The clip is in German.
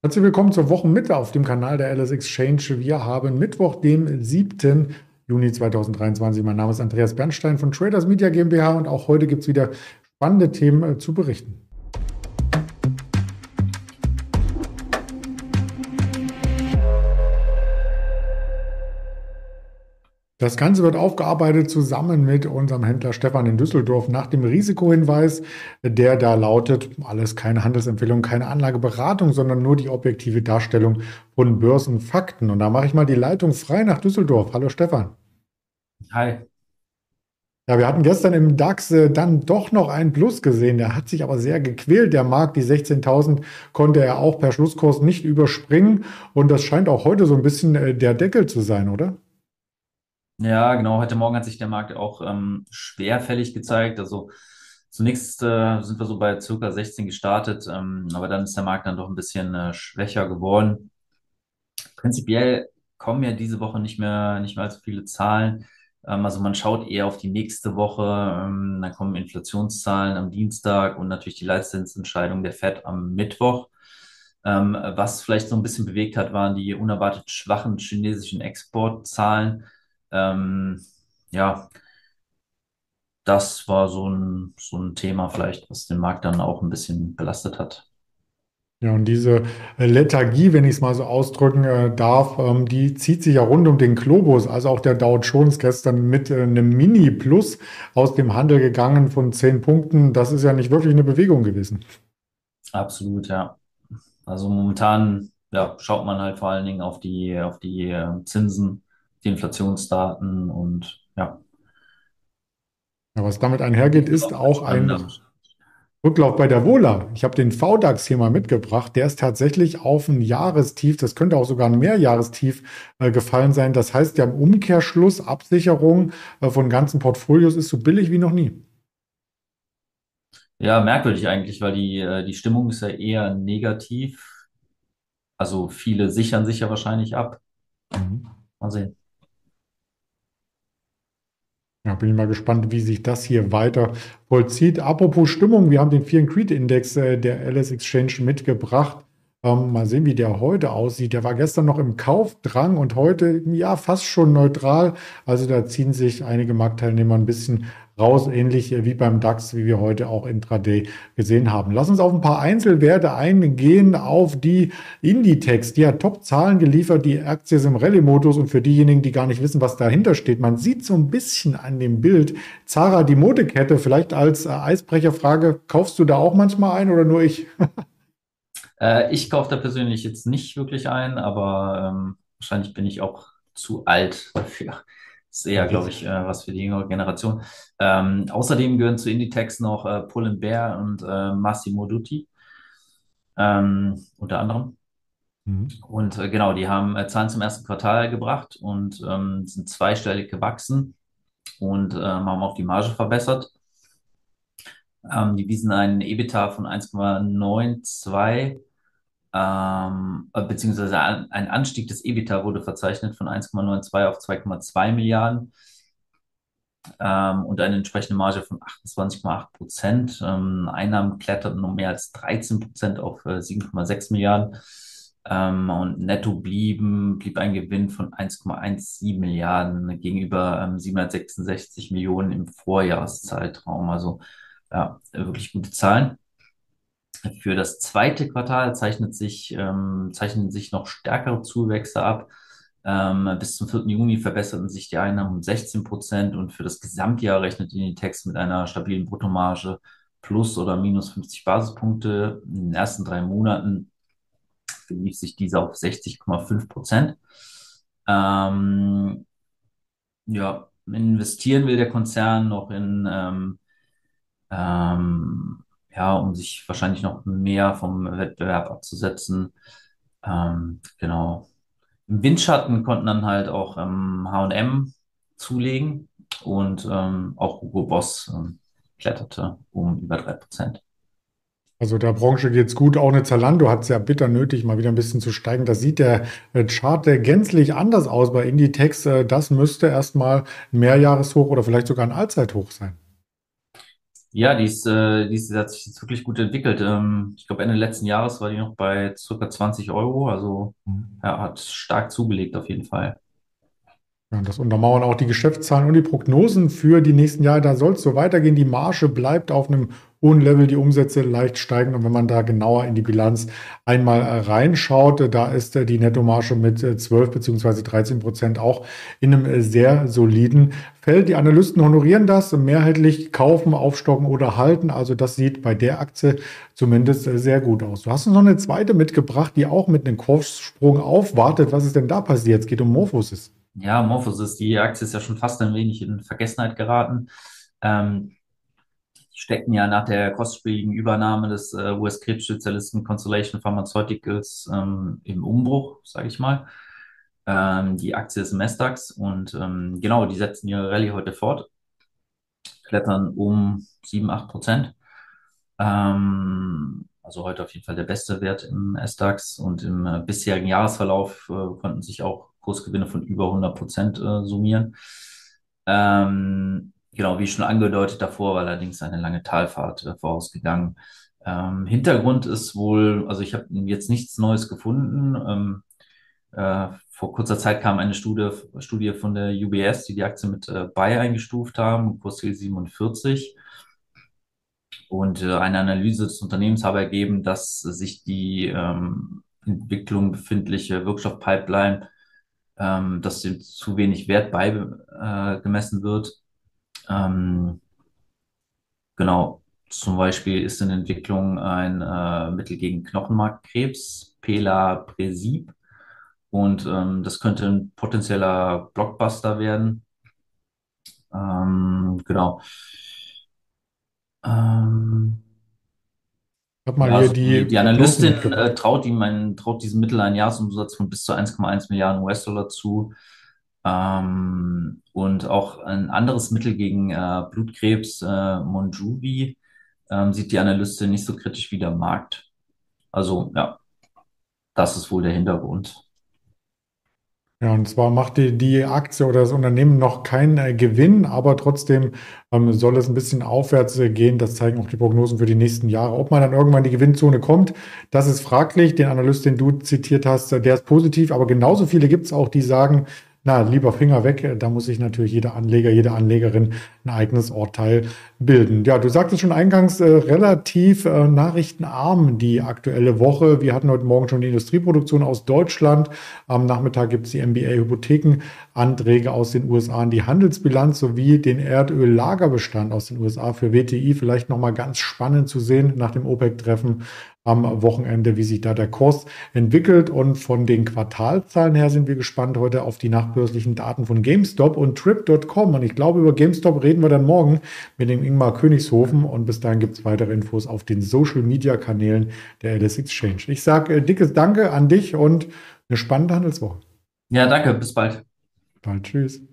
Herzlich willkommen zur Wochenmitte auf dem Kanal der LS Exchange. Wir haben Mittwoch, den 7. Juni 2023. Mein Name ist Andreas Bernstein von Traders Media GmbH und auch heute gibt es wieder spannende Themen äh, zu berichten. Das Ganze wird aufgearbeitet zusammen mit unserem Händler Stefan in Düsseldorf nach dem Risikohinweis, der da lautet, alles keine Handelsempfehlung, keine Anlageberatung, sondern nur die objektive Darstellung von Börsenfakten. Und da mache ich mal die Leitung frei nach Düsseldorf. Hallo Stefan. Hi. Ja, wir hatten gestern im DAX äh, dann doch noch einen Plus gesehen. Der hat sich aber sehr gequält. Der Markt, die 16.000, konnte er auch per Schlusskurs nicht überspringen. Und das scheint auch heute so ein bisschen äh, der Deckel zu sein, oder? Ja, genau. Heute Morgen hat sich der Markt auch ähm, schwerfällig gezeigt. Also zunächst äh, sind wir so bei circa 16 gestartet, ähm, aber dann ist der Markt dann doch ein bisschen äh, schwächer geworden. Prinzipiell kommen ja diese Woche nicht mehr, nicht mehr allzu viele Zahlen. Ähm, also man schaut eher auf die nächste Woche. Ähm, dann kommen Inflationszahlen am Dienstag und natürlich die Leitzinsentscheidung der Fed am Mittwoch. Ähm, was vielleicht so ein bisschen bewegt hat, waren die unerwartet schwachen chinesischen Exportzahlen. Ähm, ja, das war so ein, so ein Thema vielleicht, was den Markt dann auch ein bisschen belastet hat. Ja, und diese äh, Lethargie, wenn ich es mal so ausdrücken äh, darf, ähm, die zieht sich ja rund um den Globus. Also auch der Dow Jones gestern mit äh, einem Mini-Plus aus dem Handel gegangen von zehn Punkten. Das ist ja nicht wirklich eine Bewegung gewesen. Absolut, ja. Also momentan ja, schaut man halt vor allen Dingen auf die, auf die äh, Zinsen die Inflationsdaten und ja. Ja, was damit einhergeht, ist auch ein Rücklauf bei der Wohler. Ich habe den VDAX hier mal mitgebracht. Der ist tatsächlich auf ein Jahrestief, das könnte auch sogar ein Mehrjahrestief äh, gefallen sein. Das heißt, der Umkehrschluss, Absicherung äh, von ganzen Portfolios ist so billig wie noch nie. Ja, merkwürdig eigentlich, weil die, äh, die Stimmung ist ja eher negativ. Also viele sichern sich ja wahrscheinlich ab. Mhm. Mal sehen. Ja, bin ich mal gespannt, wie sich das hier weiter vollzieht. Apropos Stimmung, wir haben den Fear Creed Index äh, der LS Exchange mitgebracht. Ähm, mal sehen, wie der heute aussieht. Der war gestern noch im Kaufdrang und heute ja fast schon neutral. Also da ziehen sich einige Marktteilnehmer ein bisschen raus, ähnlich wie beim DAX, wie wir heute auch intraday gesehen haben. Lass uns auf ein paar Einzelwerte eingehen, auf die Inditex. Die hat Top-Zahlen geliefert, die Aktie ist im Rallye-Modus und für diejenigen, die gar nicht wissen, was dahinter steht, man sieht so ein bisschen an dem Bild Zara, die Modekette, vielleicht als äh, Eisbrecherfrage, kaufst du da auch manchmal ein oder nur ich? äh, ich kaufe da persönlich jetzt nicht wirklich ein, aber ähm, wahrscheinlich bin ich auch zu alt dafür. Das ist eher, glaube ich, äh, was für die jüngere Generation. Ähm, außerdem gehören zu Inditex noch äh, Pull Bear und äh, Massimo Dutti, ähm, unter anderem. Mhm. Und äh, genau, die haben äh, Zahlen zum ersten Quartal gebracht und ähm, sind zweistellig gewachsen und ähm, haben auch die Marge verbessert. Ähm, die wiesen einen EBITDA von 1,92 ähm, äh, beziehungsweise ein Anstieg des EBITDA wurde verzeichnet von 1,92 auf 2,2 Milliarden ähm, und eine entsprechende Marge von 28,8 Prozent. Ähm, Einnahmen kletterten um mehr als 13 Prozent auf äh, 7,6 Milliarden. Ähm, und netto blieben, blieb ein Gewinn von 1,17 Milliarden gegenüber ähm, 766 Millionen im Vorjahreszeitraum. Also ja, wirklich gute Zahlen. Für das zweite Quartal zeichnet sich, ähm, zeichnen sich noch stärkere Zuwächse ab. Ähm, bis zum 4. Juni verbesserten sich die Einnahmen um 16 Prozent und für das Gesamtjahr rechnet Text mit einer stabilen Bruttomarge plus oder minus 50 Basispunkte. In den ersten drei Monaten belief sich diese auf 60,5 Prozent. Ähm, ja, investieren will der Konzern noch in ähm, ähm, ja, um sich wahrscheinlich noch mehr vom Wettbewerb abzusetzen. Ähm, genau. Im Windschatten konnten dann halt auch H&M zulegen und ähm, auch Hugo Boss ähm, kletterte um über drei Prozent. Also der Branche geht's gut. Auch eine Zalando hat es ja bitter nötig, mal wieder ein bisschen zu steigen. Das sieht der äh, Chart gänzlich anders aus bei Inditex. Das müsste erstmal ein Mehrjahreshoch oder vielleicht sogar ein Allzeithoch sein. Ja, die ist, äh, die ist, die hat sich jetzt wirklich gut entwickelt. Ähm, ich glaube, Ende letzten Jahres war die noch bei circa 20 Euro. Also Mhm. ja, hat stark zugelegt auf jeden Fall. Ja, das untermauern auch die Geschäftszahlen und die Prognosen für die nächsten Jahre. Da soll es so weitergehen. Die Marge bleibt auf einem hohen Level, die Umsätze leicht steigen. Und wenn man da genauer in die Bilanz einmal äh, reinschaut, äh, da ist äh, die Nettomarge mit 12 bzw. 13 Prozent auch in einem sehr soliden Feld. Die Analysten honorieren das, mehrheitlich kaufen, aufstocken oder halten. Also das sieht bei der Aktie zumindest sehr gut aus. Du hast uns noch eine zweite mitgebracht, die auch mit einem Kurssprung aufwartet. Was ist denn da passiert? Es geht um Morphosis. Ja, Morphosis, die Aktie ist ja schon fast ein wenig in Vergessenheit geraten. Ähm, die steckten ja nach der kostspieligen Übernahme des äh, US-Krebsspezialisten Constellation Pharmaceuticals ähm, im Umbruch, sage ich mal. Ähm, die Aktie ist im Mestax und ähm, genau, die setzen ihre Rallye heute fort, klettern um 7, 8 Prozent. Ähm, also heute auf jeden Fall der beste Wert im S-DAX und im äh, bisherigen Jahresverlauf äh, konnten sich auch Kursgewinne von über 100 Prozent äh, summieren. Ähm, genau, wie schon angedeutet, davor war allerdings eine lange Talfahrt äh, vorausgegangen. Ähm, Hintergrund ist wohl, also ich habe jetzt nichts Neues gefunden. Ähm, äh, vor kurzer Zeit kam eine Studie, Studie von der UBS, die die Aktie mit äh, Buy eingestuft haben, Kursziel 47. Und äh, eine Analyse des Unternehmens habe ergeben, dass sich die ähm, Entwicklung befindliche Wirkstoffpipeline ähm, dass dem zu wenig Wert beigemessen äh, wird. Ähm, genau, zum Beispiel ist in Entwicklung ein äh, Mittel gegen Knochenmarkkrebs, Pelabresib. Und ähm, das könnte ein potenzieller Blockbuster werden. Ähm, genau. Ähm, Ich habe mal ja, hier also die die, die Analystin äh, traut ihm ein, traut diesem Mittel einen Jahresumsatz von bis zu 1,1 Milliarden US-Dollar zu. Ähm, und auch ein anderes Mittel gegen äh, Blutkrebs, äh, Monjuvi, ähm, sieht die Analystin nicht so kritisch wie der Markt. Also ja, das ist wohl der Hintergrund. Ja, und zwar macht die, die Aktie oder das Unternehmen noch keinen äh, Gewinn, aber trotzdem ähm, soll es ein bisschen aufwärts äh, gehen. Das zeigen auch die Prognosen für die nächsten Jahre. Ob man dann irgendwann in die Gewinnzone kommt, das ist fraglich. Den Analyst, den du zitiert hast, äh, der ist positiv, aber genauso viele gibt es auch, die sagen, na, lieber Finger weg, da muss sich natürlich jeder Anleger, jede Anlegerin ein eigenes Urteil bilden. Ja, du sagtest schon eingangs, äh, relativ äh, nachrichtenarm die aktuelle Woche. Wir hatten heute Morgen schon die Industrieproduktion aus Deutschland. Am Nachmittag gibt es die MBA-Hypothekenanträge aus den USA an die Handelsbilanz sowie den Erdöllagerbestand aus den USA für WTI. Vielleicht nochmal ganz spannend zu sehen nach dem OPEC-Treffen am Wochenende, wie sich da der Kurs entwickelt. Und von den Quartalzahlen her sind wir gespannt heute auf die nachbörslichen Daten von GameStop und Trip.com. Und ich glaube, über GameStop reden wir dann morgen mit dem Ingmar Königshofen. Und bis dahin gibt es weitere Infos auf den Social-Media-Kanälen der LS Exchange. Ich sage äh, dickes Danke an dich und eine spannende Handelswoche. Ja, danke, bis bald. Bald, tschüss.